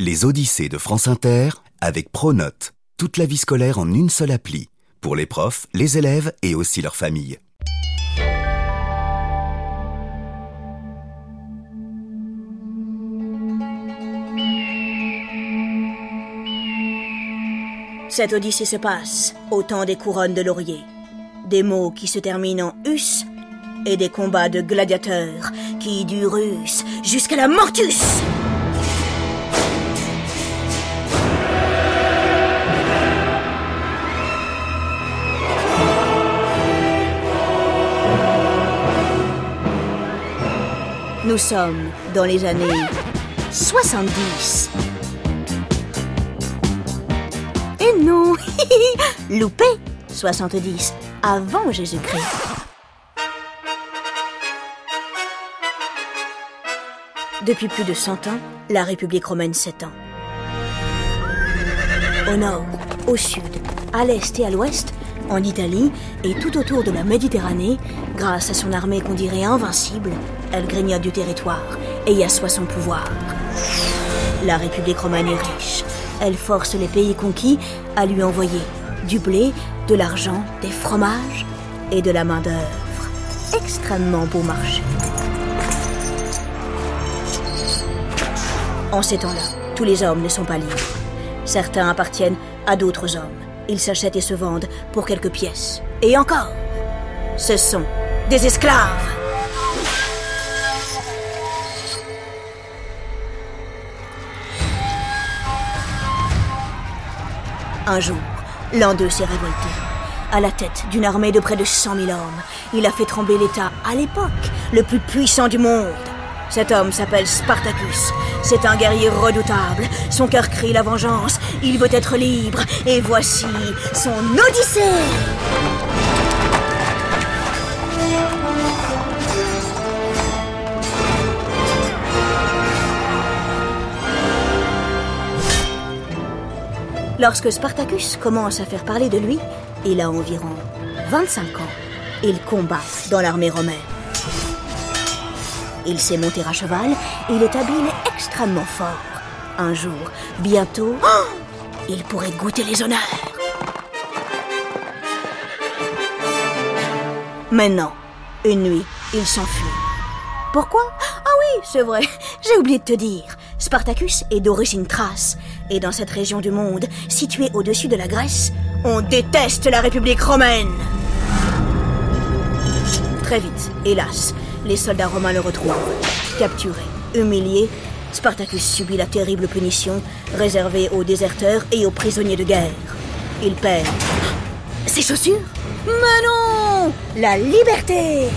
Les Odyssées de France Inter avec Pronote. Toute la vie scolaire en une seule appli. Pour les profs, les élèves et aussi leurs familles. Cette odyssée se passe au temps des couronnes de laurier. Des mots qui se terminent en us et des combats de gladiateurs qui durent us jusqu'à la mortus. Nous sommes dans les années 70. Et non, loupé 70, avant Jésus-Christ. Depuis plus de 100 ans, la République romaine s'étend. Au nord, au sud, à l'est et à l'ouest, en Italie et tout autour de la Méditerranée, grâce à son armée qu'on dirait invincible, elle grignote du territoire et y assoit son pouvoir. La République romaine est riche. Elle force les pays conquis à lui envoyer du blé, de l'argent, des fromages et de la main-d'œuvre. Extrêmement beau marché. En ces temps-là, tous les hommes ne sont pas libres. Certains appartiennent à d'autres hommes. Ils s'achètent et se vendent pour quelques pièces. Et encore, ce sont des esclaves. Un jour, l'un d'eux s'est révolté. À la tête d'une armée de près de 100 000 hommes, il a fait trembler l'État, à l'époque, le plus puissant du monde. Cet homme s'appelle Spartacus. C'est un guerrier redoutable. Son cœur crie la vengeance. Il veut être libre. Et voici son Odyssée. Lorsque Spartacus commence à faire parler de lui, il a environ 25 ans. Il combat dans l'armée romaine. Il sait monter à cheval, il est habile et extrêmement fort. Un jour, bientôt, il pourrait goûter les honneurs. Maintenant, une nuit, il s'enfuit. Pourquoi? Ah oui, c'est vrai, j'ai oublié de te dire. Spartacus est d'origine thrace, et dans cette région du monde, située au-dessus de la Grèce, on déteste la République romaine. Très vite, hélas, les soldats romains le retrouvent. Capturé, humilié, Spartacus subit la terrible punition réservée aux déserteurs et aux prisonniers de guerre. Il perd ses chaussures? Mais non La liberté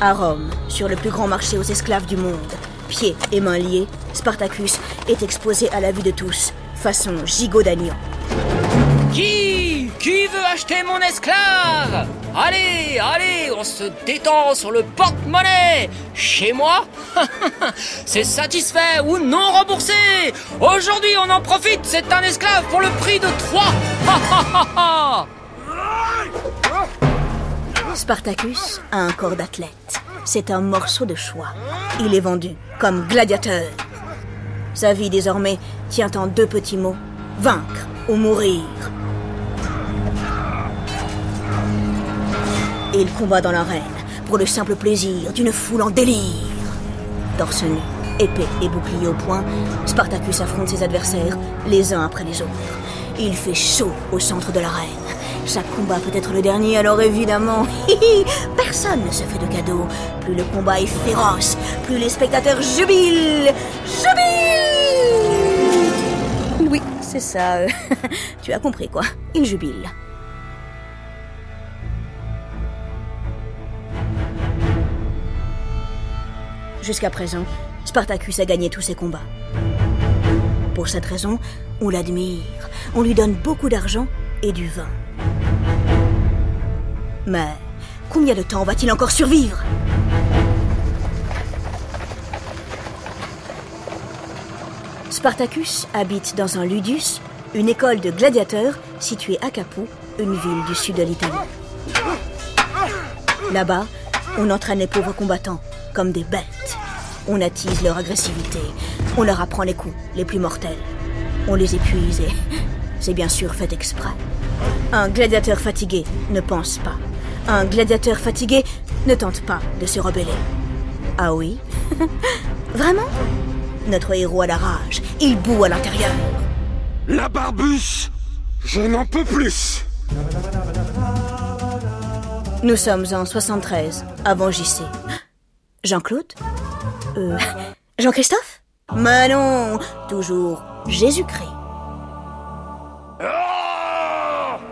À Rome, sur le plus grand marché aux esclaves du monde, pieds et mains liés, Spartacus est exposé à la vue de tous, façon gigot d'agneau. Qui? Qui veut acheter mon esclave? Allez, allez, on se détend sur le porte-monnaie Chez moi C'est satisfait ou non remboursé? Aujourd'hui, on en profite, c'est un esclave pour le prix de trois Spartacus a un corps d'athlète. C'est un morceau de choix. Il est vendu comme gladiateur. Sa vie désormais tient en deux petits mots. Vaincre ou mourir. Et il combat dans l'arène pour le simple plaisir d'une foule en délire. Torse nu, épée et bouclier au poing, Spartacus affronte ses adversaires les uns après les autres. Il fait chaud au centre de l'arène. Chaque combat peut être le dernier, alors évidemment, personne ne se fait de cadeaux. Plus le combat est féroce, plus les spectateurs jubilent. Jubilent Oui, c'est ça. tu as compris quoi. Ils jubilent. Jusqu'à présent, Spartacus a gagné tous ses combats. Pour cette raison, on l'admire, on lui donne beaucoup d'argent et du vin. Mais combien de temps va-t-il encore survivre? Spartacus habite dans un ludus, une école de gladiateurs située à Capoue, une ville du sud de l'Italie. Là-bas, on entraîne les pauvres combattants comme des bêtes. On attise leur agressivité. On leur apprend les coups les plus mortels. On les épuise et c'est bien sûr fait exprès. Un gladiateur fatigué ne pense pas. Un gladiateur fatigué ne tente pas de se rebeller. Ah oui? Vraiment? Notre héros a la rage. Il boue à l'intérieur. La barbuche Je n'en peux plus Nous sommes en 73, avant JC. Jean-Claude? Euh. Jean-Christophe Mais non Toujours Jésus-Christ.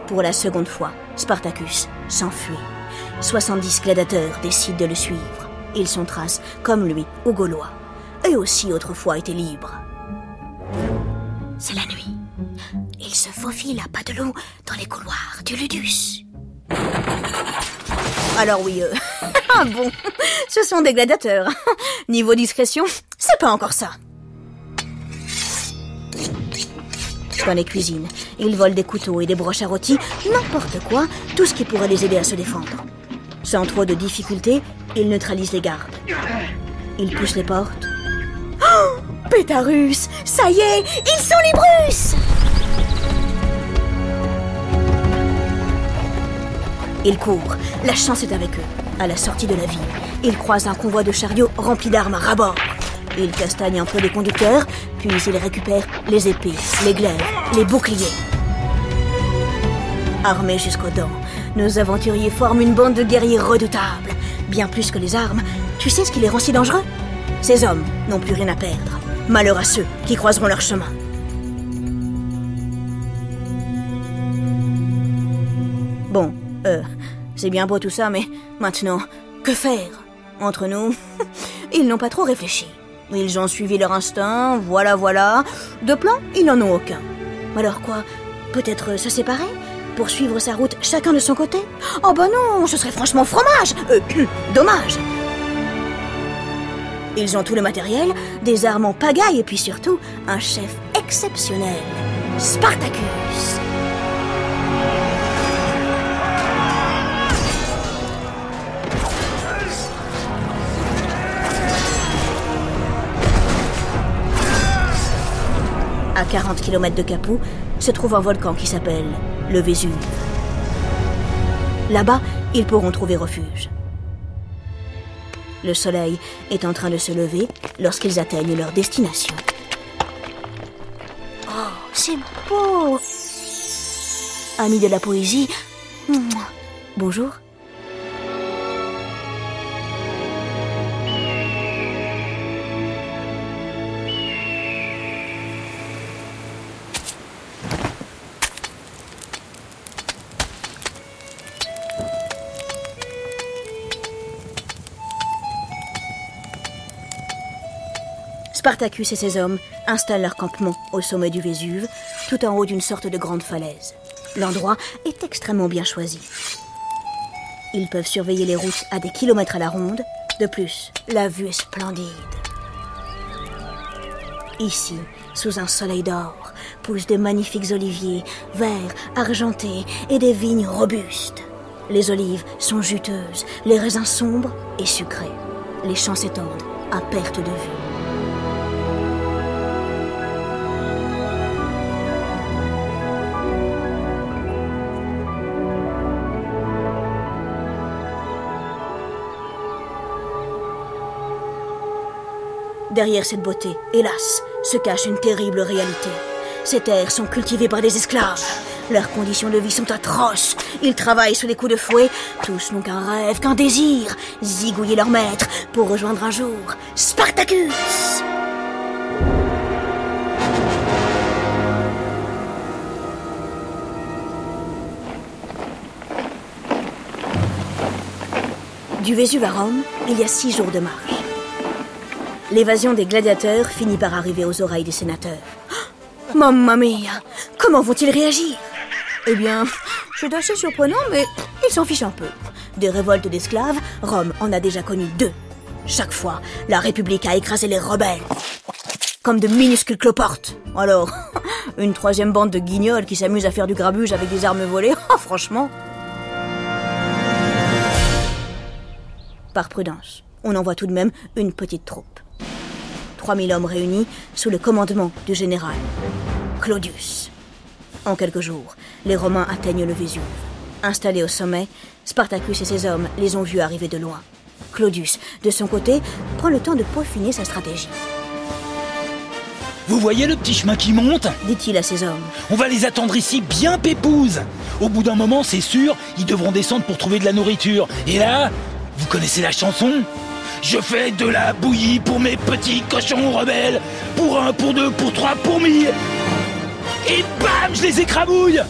Pour la seconde fois, Spartacus s'enfuit. 70 gladiateurs décident de le suivre. Ils sont traces, comme lui, aux Gaulois. Eux aussi autrefois étaient libres. C'est la nuit. Il se faufile à pas de loup dans les couloirs du Ludus. Alors oui, euh... ah bon, ce sont des gladiateurs. Niveau discrétion, c'est pas encore ça. Dans les cuisines, ils volent des couteaux et des broches à rôti, n'importe quoi, tout ce qui pourrait les aider à se défendre. Sans trop de difficultés, ils neutralisent les gardes. Ils poussent les portes. Oh Pétarus Ça y est Ils sont les Brusses Ils courent. La chance est avec eux. À la sortie de la ville, ils croisent un convoi de chariots remplis d'armes à ras-bord. Ils castagnent un peu les conducteurs, puis ils récupèrent les épées, les glaives, les boucliers. Armés jusqu'aux dents, nos aventuriers forment une bande de guerriers redoutables. Bien plus que les armes, tu sais ce qui les rend si dangereux? Ces hommes n'ont plus rien à perdre. Malheur à ceux qui croiseront leur chemin. C'est bien beau tout ça, mais maintenant, que faire Entre nous, ils n'ont pas trop réfléchi. Ils ont suivi leur instinct, voilà, voilà. De plan, ils n'en ont aucun. Alors quoi? Peut-être se séparer? Poursuivre sa route chacun de son côté? Oh bah non, ce serait franchement fromage! Euh, Dommage! Ils ont tout le matériel, des armes en pagaille et puis surtout un chef exceptionnel, Spartacus À 40 km de Capoue se trouve un volcan qui s'appelle le Vésuve. Là-bas, ils pourront trouver refuge. Le soleil est en train de se lever lorsqu'ils atteignent leur destination. Oh, c'est beau Amis de la poésie, bonjour. Spartacus et ses hommes installent leur campement au sommet du Vésuve, tout en haut d'une sorte de grande falaise. L'endroit est extrêmement bien choisi. Ils peuvent surveiller les routes à des kilomètres à la ronde. De plus, la vue est splendide. Ici, sous un soleil d'or, poussent de magnifiques oliviers, verts, argentés et des vignes robustes. Les olives sont juteuses, les raisins sombres et sucrés. Les champs s'étendent à perte de vue. Derrière cette beauté, hélas, se cache une terrible réalité. Ces terres sont cultivées par des esclaves. Leurs conditions de vie sont atroces. Ils travaillent sous les coups de fouet. Tous n'ont qu'un rêve, qu'un désir. Zigouiller leur maître pour rejoindre un jour Spartacus. Du Vésuve à Rome, il y a six jours de marche. L'évasion des gladiateurs finit par arriver aux oreilles des sénateurs. Mamma mia Comment vont-ils réagir? Eh bien, c'est assez surprenant, mais ils s'en fichent un peu. Des révoltes d'esclaves, Rome en a déjà connu deux. Chaque fois, la République a écrasé les rebelles. Comme de minuscules cloportes. Alors, une troisième bande de guignols qui s'amusent à faire du grabuge avec des armes volées, oh, franchement. Par prudence, on envoie tout de même une petite troupe. 3000 hommes réunis sous le commandement du général Claudius. En quelques jours, les Romains atteignent le Vésuve. Installés au sommet, Spartacus et ses hommes les ont vus arriver de loin. Claudius, de son côté, prend le temps de peaufiner sa stratégie. Vous voyez le petit chemin qui monte? Dit-il à ses hommes. On va les attendre ici bien pépouses. Au bout d'un moment, c'est sûr, ils devront descendre pour trouver de la nourriture. Et là, vous connaissez la chanson? Je fais de la bouillie pour mes petits cochons rebelles. Pour un, pour deux, pour trois, pour mille. Et bam, je les écrabouille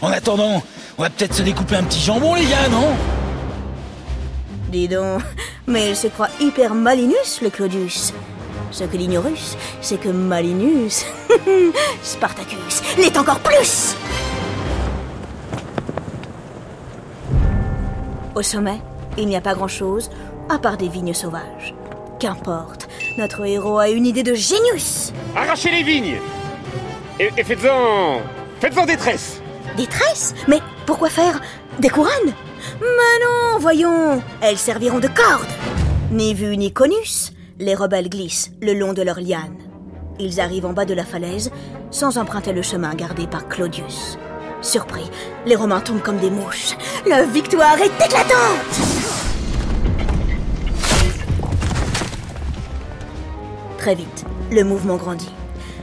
En attendant, on va peut-être se découper un petit jambon, les gars, non? Dis donc, mais il se croit hyper malinus, le Claudius. Ce que l'ignorus, c'est que Malinus, Spartacus, l'est encore plus Au sommet, il n'y a pas grand-chose, à part des vignes sauvages. Qu'importe, notre héros a une idée de génius Arrachez les vignes Et, et faites-en... Faites-en des tresses Des tresses? Mais pourquoi faire Des couronnes? Mais non, voyons Elles serviront de cordes Ni vu ni conus, les rebelles glissent le long de leurs lianes. Ils arrivent en bas de la falaise sans emprunter le chemin gardé par Claudius. Surpris, les Romains tombent comme des mouches. La victoire est éclatante Très vite, le mouvement grandit.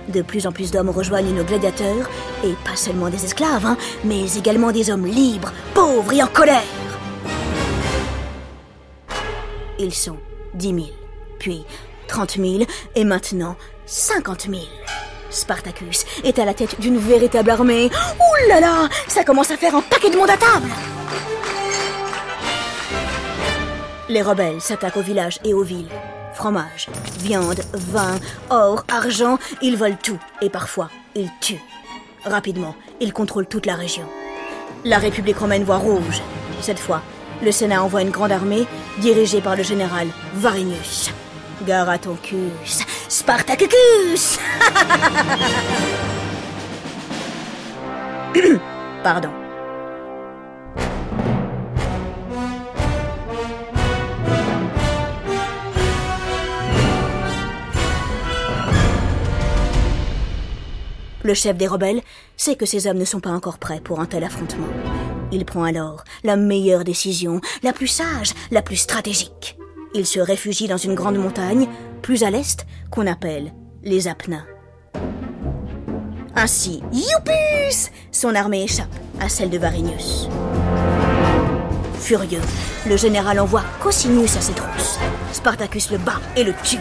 De plus en plus d'hommes rejoignent nos gladiateurs, et pas seulement des esclaves, hein, mais également des hommes libres, pauvres et en colère. Ils sont dix mille, puis trente mille, et maintenant cinquante mille. Spartacus est à la tête d'une véritable armée. Ouh là là, ça commence à faire un paquet de monde à table. Les rebelles s'attaquent aux villages et aux villes. Fromage, viande, vin, or, argent, ils volent tout et parfois ils tuent. Rapidement, ils contrôlent toute la région. La République romaine voit rouge. Cette fois, le Sénat envoie une grande armée dirigée par le général Varinius. Gare à ton cus, Spartacus Pardon. Le chef des rebelles sait que ses hommes ne sont pas encore prêts pour un tel affrontement. Il prend alors la meilleure décision, la plus sage, la plus stratégique. Il se réfugie dans une grande montagne, plus à l'est, qu'on appelle les Apennins. Ainsi, Youpus Son armée échappe à celle de Varinius. Furieux, le général envoie Cosinius à ses trousses. Spartacus le bat et le tue.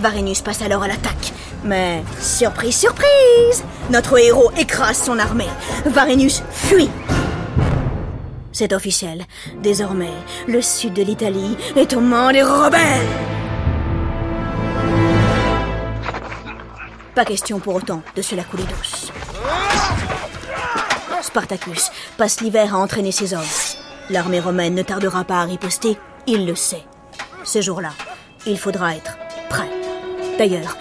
Varinius passe alors à l'attaque. Mais, surprise, surprise Notre héros écrase son armée. Varinius fuit. C'est officiel. Désormais, le sud de l'Italie est aux mains des rebelles. Pas question pour autant de se la couler douce. Spartacus passe l'hiver à entraîner ses hommes. L'armée romaine ne tardera pas à riposter, il le sait. Ce jour-là, il faudra être prêt. D'ailleurs,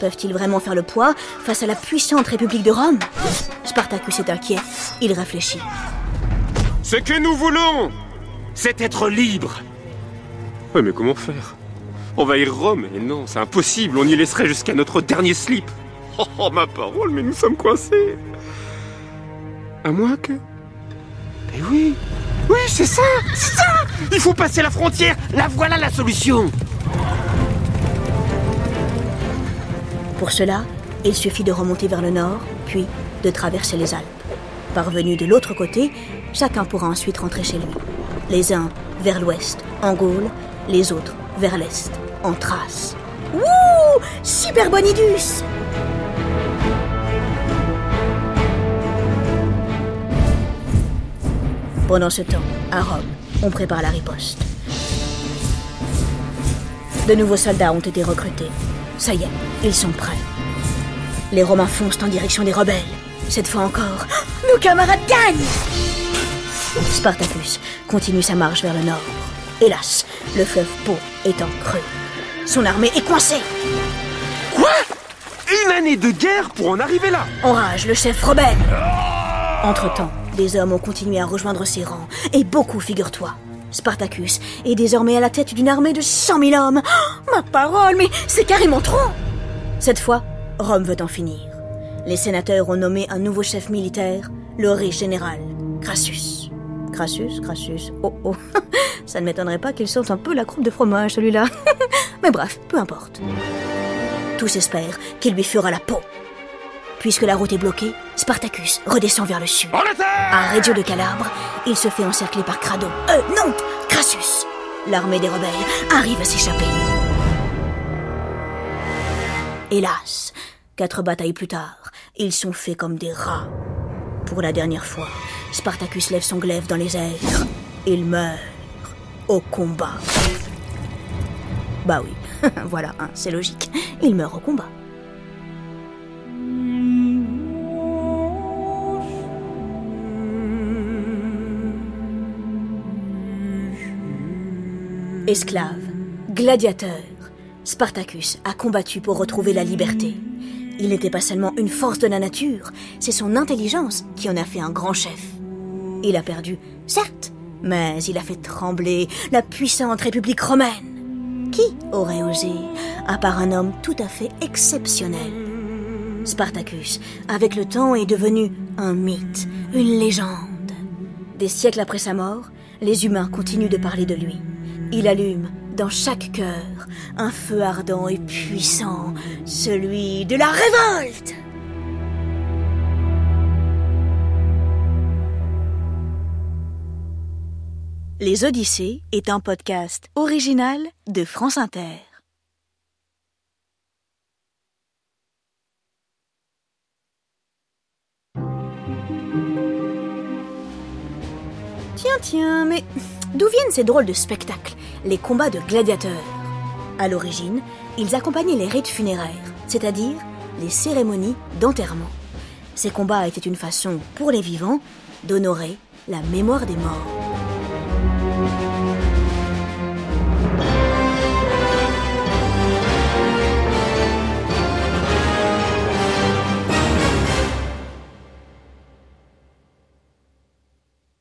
peuvent-ils vraiment faire le poids face à la puissante République de Rome? Spartacus est inquiet, il réfléchit. Ce que nous voulons, c'est être libres. Ouais, mais comment faire? Envahir Rome? Et non, c'est impossible, on y laisserait jusqu'à notre dernier slip. Oh, oh, ma parole, mais nous sommes coincés. À moins que... Mais oui. Oui, c'est ça C'est ça. Il faut passer la frontière. Là, voilà la solution Pour cela, il suffit de remonter vers le nord, puis de traverser les Alpes. Parvenus de l'autre côté, chacun pourra ensuite rentrer chez lui. Les uns vers l'ouest, en Gaule, les autres vers l'est, en Thrace. Wouh Super Bonidus Pendant ce temps, à Rome, on prépare la riposte. De nouveaux soldats ont été recrutés. Ça y est, ils sont prêts. Les Romains foncent en direction des rebelles. Cette fois encore, nos camarades gagnent Spartacus continue sa marche vers le nord. Hélas, le fleuve Pô est en creux. Son armée est coincée. Quoi? Une année de guerre pour en arriver là Enrage le chef rebelle. Entre-temps, des hommes ont continué à rejoindre ses rangs, et beaucoup, figure-toi. Spartacus est désormais à la tête d'une armée de 100 000 hommes. Oh, ma parole, mais c'est carrément trop Cette fois, Rome veut en finir. Les sénateurs ont nommé un nouveau chef militaire, le riche général, Crassus. Crassus, Crassus, oh oh, ça ne m'étonnerait pas qu'il sorte un peu la croupe de fromage celui-là. Mais bref, peu importe. Tous espèrent qu'il lui fera la peau. Puisque la route est bloquée, Spartacus redescend vers le sud. À Reggio de Calabre, il se fait encercler par Crado. Euh, non Crassus L'armée des rebelles arrive à s'échapper. Hélas, quatre batailles plus tard, ils sont faits comme des rats. Pour la dernière fois, Spartacus lève son glaive dans les airs. Il meurt au combat. Bah oui, voilà, hein, c'est logique. Il meurt au combat. Esclave, gladiateur, Spartacus a combattu pour retrouver la liberté. Il n'était pas seulement une force de la nature, c'est son intelligence qui en a fait un grand chef. Il a perdu, certes, mais il a fait trembler la puissante République romaine. Qui aurait osé, à part un homme tout à fait exceptionnel? Spartacus, avec le temps, est devenu un mythe, une légende. Des siècles après sa mort, les humains continuent de parler de lui. Il allume dans chaque cœur un feu ardent et puissant, celui de la révolte. Les Odyssées est un podcast original de France Inter. Tiens, tiens, mais d'où viennent ces drôles de spectacles, les combats de gladiateurs À l'origine, ils accompagnaient les rites funéraires, c'est-à-dire les cérémonies d'enterrement. Ces combats étaient une façon, pour les vivants, d'honorer la mémoire des morts.